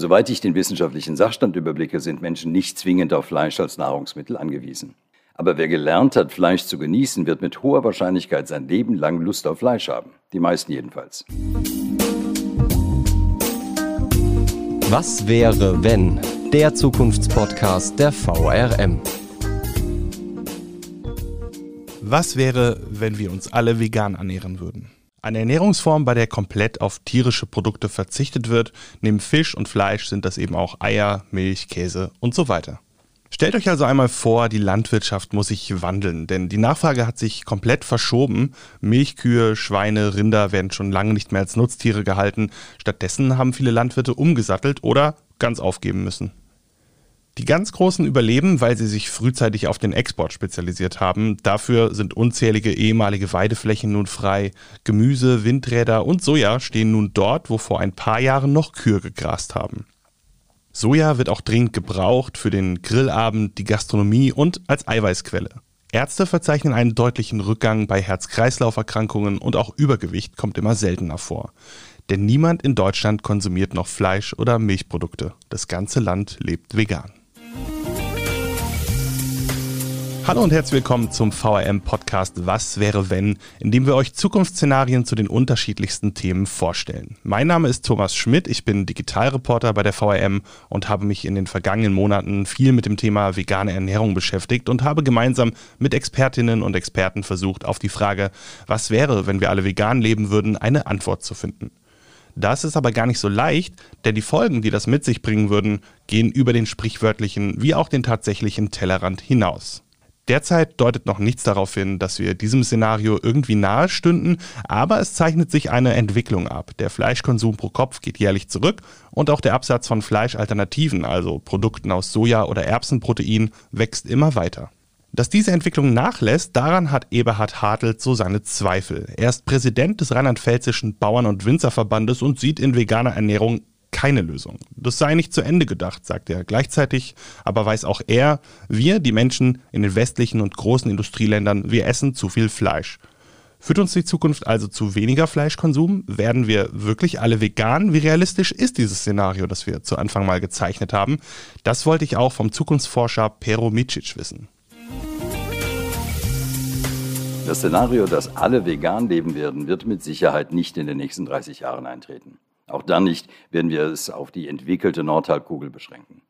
Soweit ich den wissenschaftlichen Sachstand überblicke, sind Menschen nicht zwingend auf Fleisch als Nahrungsmittel angewiesen. Aber wer gelernt hat, Fleisch zu genießen, wird mit hoher Wahrscheinlichkeit sein Leben lang Lust auf Fleisch haben. Die meisten jedenfalls. Was wäre, wenn? Der Zukunftspodcast der VRM. Was wäre, wenn wir uns alle vegan ernähren würden? Eine Ernährungsform, bei der komplett auf tierische Produkte verzichtet wird. Neben Fisch und Fleisch sind das eben auch Eier, Milch, Käse und so weiter. Stellt euch also einmal vor, die Landwirtschaft muss sich wandeln, denn die Nachfrage hat sich komplett verschoben. Milchkühe, Schweine, Rinder werden schon lange nicht mehr als Nutztiere gehalten. Stattdessen haben viele Landwirte umgesattelt oder ganz aufgeben müssen. Die ganz Großen überleben, weil sie sich frühzeitig auf den Export spezialisiert haben. Dafür sind unzählige ehemalige Weideflächen nun frei. Gemüse, Windräder und Soja stehen nun dort, wo vor ein paar Jahren noch Kühe gegrast haben. Soja wird auch dringend gebraucht für den Grillabend, die Gastronomie und als Eiweißquelle. Ärzte verzeichnen einen deutlichen Rückgang bei Herz-Kreislauf-Erkrankungen und auch Übergewicht kommt immer seltener vor. Denn niemand in Deutschland konsumiert noch Fleisch oder Milchprodukte. Das ganze Land lebt vegan. Hallo und herzlich willkommen zum VRM Podcast Was wäre wenn, in dem wir euch Zukunftsszenarien zu den unterschiedlichsten Themen vorstellen. Mein Name ist Thomas Schmidt, ich bin Digitalreporter bei der VRM und habe mich in den vergangenen Monaten viel mit dem Thema vegane Ernährung beschäftigt und habe gemeinsam mit Expertinnen und Experten versucht, auf die Frage, was wäre, wenn wir alle vegan leben würden, eine Antwort zu finden. Das ist aber gar nicht so leicht, denn die Folgen, die das mit sich bringen würden, gehen über den sprichwörtlichen wie auch den tatsächlichen Tellerrand hinaus. Derzeit deutet noch nichts darauf hin, dass wir diesem Szenario irgendwie nahe stünden, aber es zeichnet sich eine Entwicklung ab. Der Fleischkonsum pro Kopf geht jährlich zurück und auch der Absatz von Fleischalternativen, also Produkten aus Soja oder Erbsenprotein, wächst immer weiter. Dass diese Entwicklung nachlässt, daran hat Eberhard Hartelt so seine Zweifel. Er ist Präsident des rheinland-pfälzischen Bauern- und Winzerverbandes und sieht in veganer Ernährung keine Lösung. Das sei nicht zu Ende gedacht, sagt er. Gleichzeitig aber weiß auch er, wir, die Menschen in den westlichen und großen Industrieländern, wir essen zu viel Fleisch. Führt uns die Zukunft also zu weniger Fleischkonsum? Werden wir wirklich alle vegan? Wie realistisch ist dieses Szenario, das wir zu Anfang mal gezeichnet haben? Das wollte ich auch vom Zukunftsforscher Pero Micic wissen. Das Szenario, dass alle vegan leben werden, wird mit Sicherheit nicht in den nächsten 30 Jahren eintreten. Auch dann nicht werden wir es auf die entwickelte Nordhalbkugel beschränken.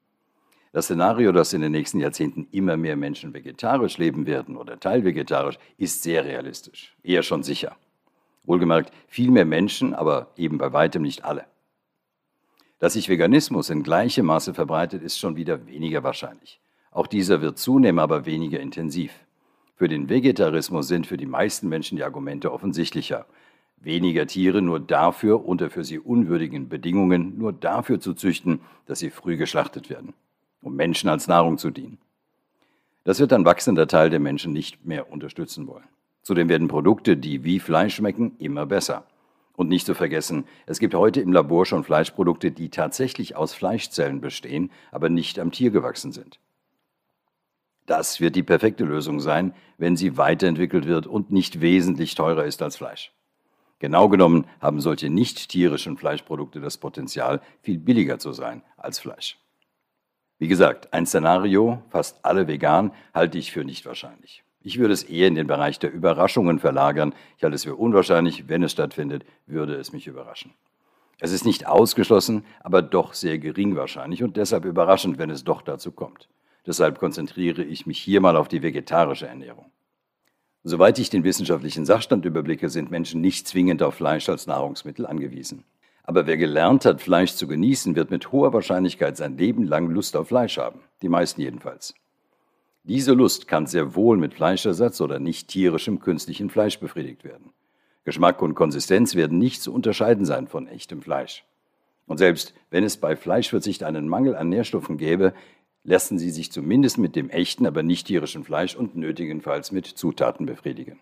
Das Szenario, dass in den nächsten Jahrzehnten immer mehr Menschen vegetarisch leben werden oder teilvegetarisch, ist sehr realistisch, eher schon sicher. Wohlgemerkt, viel mehr Menschen, aber eben bei weitem nicht alle. Dass sich Veganismus in gleichem Maße verbreitet, ist schon wieder weniger wahrscheinlich. Auch dieser wird zunehmen, aber weniger intensiv. Für den Vegetarismus sind für die meisten Menschen die Argumente offensichtlicher weniger Tiere nur dafür unter für sie unwürdigen Bedingungen nur dafür zu züchten, dass sie früh geschlachtet werden, um Menschen als Nahrung zu dienen. Das wird ein wachsender Teil der Menschen nicht mehr unterstützen wollen. Zudem werden Produkte, die wie Fleisch schmecken, immer besser. Und nicht zu vergessen, es gibt heute im Labor schon Fleischprodukte, die tatsächlich aus Fleischzellen bestehen, aber nicht am Tier gewachsen sind. Das wird die perfekte Lösung sein, wenn sie weiterentwickelt wird und nicht wesentlich teurer ist als Fleisch. Genau genommen haben solche nicht tierischen Fleischprodukte das Potenzial, viel billiger zu sein als Fleisch. Wie gesagt, ein Szenario, fast alle vegan, halte ich für nicht wahrscheinlich. Ich würde es eher in den Bereich der Überraschungen verlagern. Ich halte es für unwahrscheinlich. Wenn es stattfindet, würde es mich überraschen. Es ist nicht ausgeschlossen, aber doch sehr gering wahrscheinlich und deshalb überraschend, wenn es doch dazu kommt. Deshalb konzentriere ich mich hier mal auf die vegetarische Ernährung. Soweit ich den wissenschaftlichen Sachstand überblicke, sind Menschen nicht zwingend auf Fleisch als Nahrungsmittel angewiesen. Aber wer gelernt hat, Fleisch zu genießen, wird mit hoher Wahrscheinlichkeit sein Leben lang Lust auf Fleisch haben. Die meisten jedenfalls. Diese Lust kann sehr wohl mit Fleischersatz oder nicht tierischem künstlichen Fleisch befriedigt werden. Geschmack und Konsistenz werden nicht zu unterscheiden sein von echtem Fleisch. Und selbst wenn es bei Fleischverzicht einen Mangel an Nährstoffen gäbe, lassen sie sich zumindest mit dem echten, aber nicht tierischen Fleisch und nötigenfalls mit Zutaten befriedigen.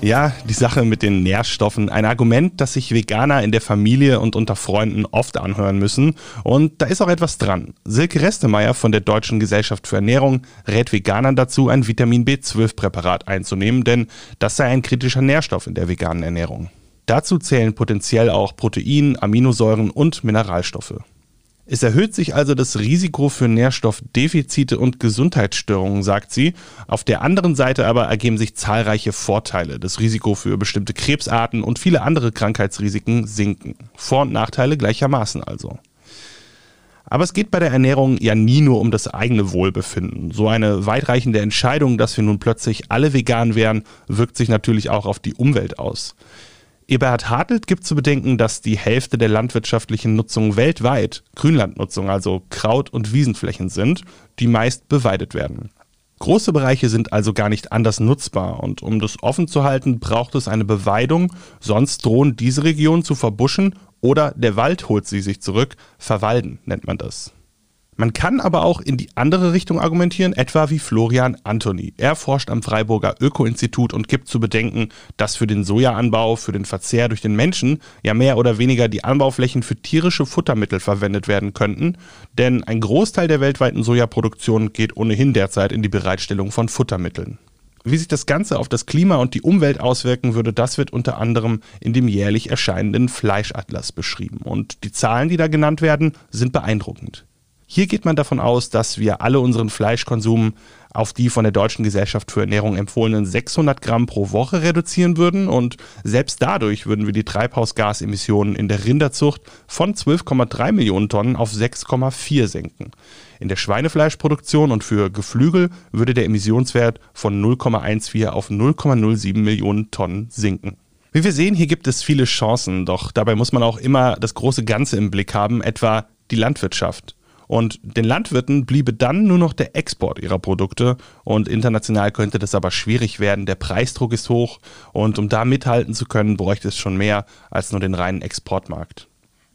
Ja, die Sache mit den Nährstoffen. Ein Argument, das sich Veganer in der Familie und unter Freunden oft anhören müssen. Und da ist auch etwas dran. Silke Restemeyer von der Deutschen Gesellschaft für Ernährung rät Veganern dazu, ein Vitamin B12-Präparat einzunehmen, denn das sei ein kritischer Nährstoff in der veganen Ernährung. Dazu zählen potenziell auch Protein, Aminosäuren und Mineralstoffe. Es erhöht sich also das Risiko für Nährstoffdefizite und Gesundheitsstörungen, sagt sie. Auf der anderen Seite aber ergeben sich zahlreiche Vorteile. Das Risiko für bestimmte Krebsarten und viele andere Krankheitsrisiken sinken. Vor- und Nachteile gleichermaßen also. Aber es geht bei der Ernährung ja nie nur um das eigene Wohlbefinden. So eine weitreichende Entscheidung, dass wir nun plötzlich alle vegan wären, wirkt sich natürlich auch auf die Umwelt aus. Eberhard Hartelt gibt zu bedenken, dass die Hälfte der landwirtschaftlichen Nutzung weltweit Grünlandnutzung, also Kraut- und Wiesenflächen sind, die meist beweidet werden. Große Bereiche sind also gar nicht anders nutzbar und um das offen zu halten, braucht es eine Beweidung, sonst drohen diese Regionen zu verbuschen oder der Wald holt sie sich zurück, verwalden nennt man das. Man kann aber auch in die andere Richtung argumentieren, etwa wie Florian Antoni. Er forscht am Freiburger Öko-Institut und gibt zu bedenken, dass für den Sojaanbau, für den Verzehr durch den Menschen ja mehr oder weniger die Anbauflächen für tierische Futtermittel verwendet werden könnten, denn ein Großteil der weltweiten Sojaproduktion geht ohnehin derzeit in die Bereitstellung von Futtermitteln. Wie sich das Ganze auf das Klima und die Umwelt auswirken würde, das wird unter anderem in dem jährlich erscheinenden Fleischatlas beschrieben. Und die Zahlen, die da genannt werden, sind beeindruckend. Hier geht man davon aus, dass wir alle unseren Fleischkonsum auf die von der Deutschen Gesellschaft für Ernährung empfohlenen 600 Gramm pro Woche reduzieren würden und selbst dadurch würden wir die Treibhausgasemissionen in der Rinderzucht von 12,3 Millionen Tonnen auf 6,4 senken. In der Schweinefleischproduktion und für Geflügel würde der Emissionswert von 0,14 auf 0,07 Millionen Tonnen sinken. Wie wir sehen, hier gibt es viele Chancen, doch dabei muss man auch immer das große Ganze im Blick haben, etwa die Landwirtschaft. Und den Landwirten bliebe dann nur noch der Export ihrer Produkte und international könnte das aber schwierig werden. Der Preisdruck ist hoch und um da mithalten zu können, bräuchte es schon mehr als nur den reinen Exportmarkt.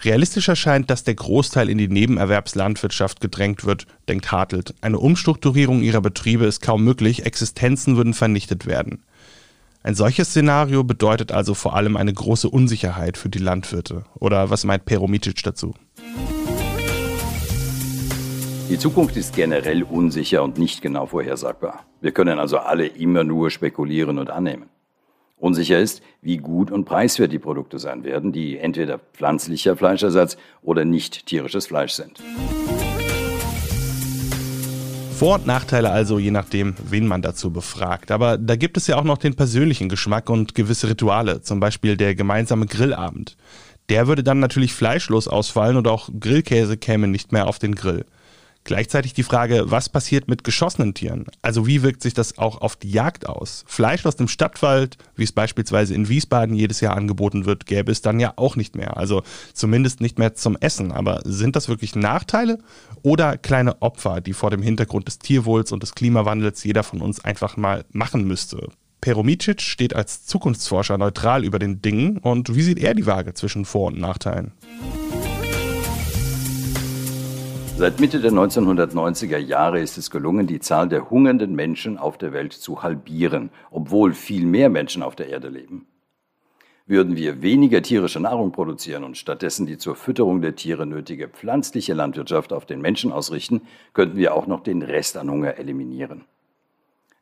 Realistisch erscheint, dass der Großteil in die Nebenerwerbslandwirtschaft gedrängt wird, denkt Hartelt. Eine Umstrukturierung ihrer Betriebe ist kaum möglich, Existenzen würden vernichtet werden. Ein solches Szenario bedeutet also vor allem eine große Unsicherheit für die Landwirte. Oder was meint Peromitic dazu? Die Zukunft ist generell unsicher und nicht genau vorhersagbar. Wir können also alle immer nur spekulieren und annehmen. Unsicher ist, wie gut und preiswert die Produkte sein werden, die entweder pflanzlicher Fleischersatz oder nicht tierisches Fleisch sind. Vor- und Nachteile also, je nachdem, wen man dazu befragt. Aber da gibt es ja auch noch den persönlichen Geschmack und gewisse Rituale, zum Beispiel der gemeinsame Grillabend. Der würde dann natürlich fleischlos ausfallen und auch Grillkäse käme nicht mehr auf den Grill. Gleichzeitig die Frage, was passiert mit geschossenen Tieren? Also wie wirkt sich das auch auf die Jagd aus? Fleisch aus dem Stadtwald, wie es beispielsweise in Wiesbaden jedes Jahr angeboten wird, gäbe es dann ja auch nicht mehr. Also zumindest nicht mehr zum Essen. Aber sind das wirklich Nachteile oder kleine Opfer, die vor dem Hintergrund des Tierwohls und des Klimawandels jeder von uns einfach mal machen müsste? Peromicic steht als Zukunftsforscher neutral über den Dingen und wie sieht er die Waage zwischen Vor- und Nachteilen? Seit Mitte der 1990er Jahre ist es gelungen, die Zahl der hungernden Menschen auf der Welt zu halbieren, obwohl viel mehr Menschen auf der Erde leben. Würden wir weniger tierische Nahrung produzieren und stattdessen die zur Fütterung der Tiere nötige pflanzliche Landwirtschaft auf den Menschen ausrichten, könnten wir auch noch den Rest an Hunger eliminieren.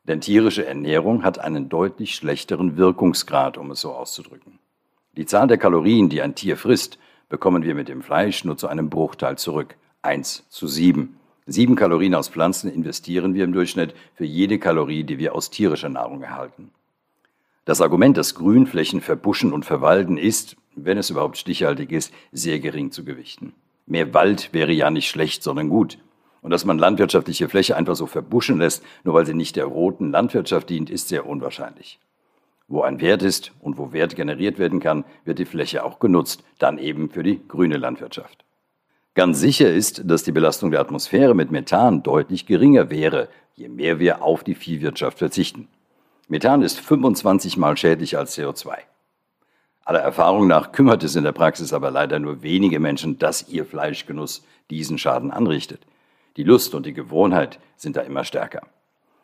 Denn tierische Ernährung hat einen deutlich schlechteren Wirkungsgrad, um es so auszudrücken. Die Zahl der Kalorien, die ein Tier frisst, bekommen wir mit dem Fleisch nur zu einem Bruchteil zurück. 1 zu 7. Sieben Kalorien aus Pflanzen investieren wir im Durchschnitt für jede Kalorie, die wir aus tierischer Nahrung erhalten. Das Argument, dass Grünflächen verbuschen und verwalden, ist, wenn es überhaupt stichhaltig ist, sehr gering zu gewichten. Mehr Wald wäre ja nicht schlecht, sondern gut. Und dass man landwirtschaftliche Fläche einfach so verbuschen lässt, nur weil sie nicht der roten Landwirtschaft dient, ist sehr unwahrscheinlich. Wo ein Wert ist und wo Wert generiert werden kann, wird die Fläche auch genutzt, dann eben für die grüne Landwirtschaft. Ganz sicher ist, dass die Belastung der Atmosphäre mit Methan deutlich geringer wäre, je mehr wir auf die Viehwirtschaft verzichten. Methan ist 25 mal schädlicher als CO2. Aller Erfahrung nach kümmert es in der Praxis aber leider nur wenige Menschen, dass ihr Fleischgenuss diesen Schaden anrichtet. Die Lust und die Gewohnheit sind da immer stärker.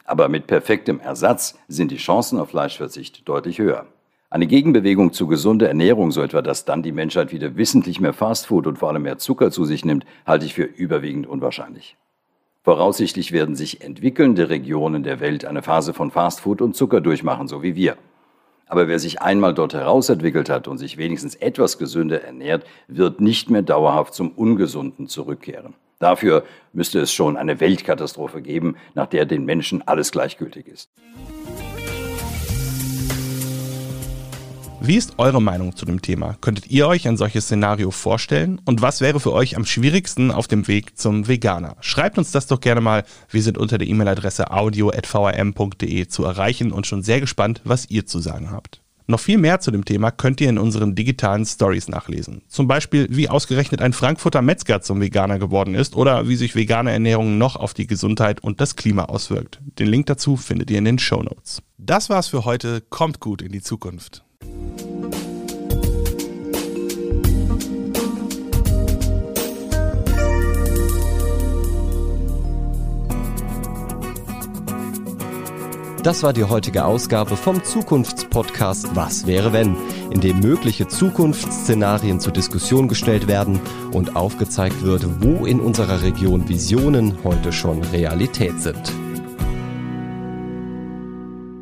Aber mit perfektem Ersatz sind die Chancen auf Fleischverzicht deutlich höher. Eine Gegenbewegung zu gesunder Ernährung, so etwa, dass dann die Menschheit wieder wissentlich mehr Fastfood und vor allem mehr Zucker zu sich nimmt, halte ich für überwiegend unwahrscheinlich. Voraussichtlich werden sich entwickelnde Regionen der Welt eine Phase von Fastfood und Zucker durchmachen, so wie wir. Aber wer sich einmal dort herausentwickelt hat und sich wenigstens etwas gesünder ernährt, wird nicht mehr dauerhaft zum Ungesunden zurückkehren. Dafür müsste es schon eine Weltkatastrophe geben, nach der den Menschen alles gleichgültig ist. Wie ist eure Meinung zu dem Thema? Könntet ihr euch ein solches Szenario vorstellen? Und was wäre für euch am schwierigsten auf dem Weg zum Veganer? Schreibt uns das doch gerne mal. Wir sind unter der E-Mail-Adresse audio.vrm.de zu erreichen und schon sehr gespannt, was ihr zu sagen habt. Noch viel mehr zu dem Thema könnt ihr in unseren digitalen Stories nachlesen. Zum Beispiel, wie ausgerechnet ein Frankfurter Metzger zum Veganer geworden ist oder wie sich vegane Ernährung noch auf die Gesundheit und das Klima auswirkt. Den Link dazu findet ihr in den Show Notes. Das war's für heute. Kommt gut in die Zukunft. Das war die heutige Ausgabe vom Zukunftspodcast Was wäre wenn, in dem mögliche Zukunftsszenarien zur Diskussion gestellt werden und aufgezeigt wird, wo in unserer Region Visionen heute schon Realität sind.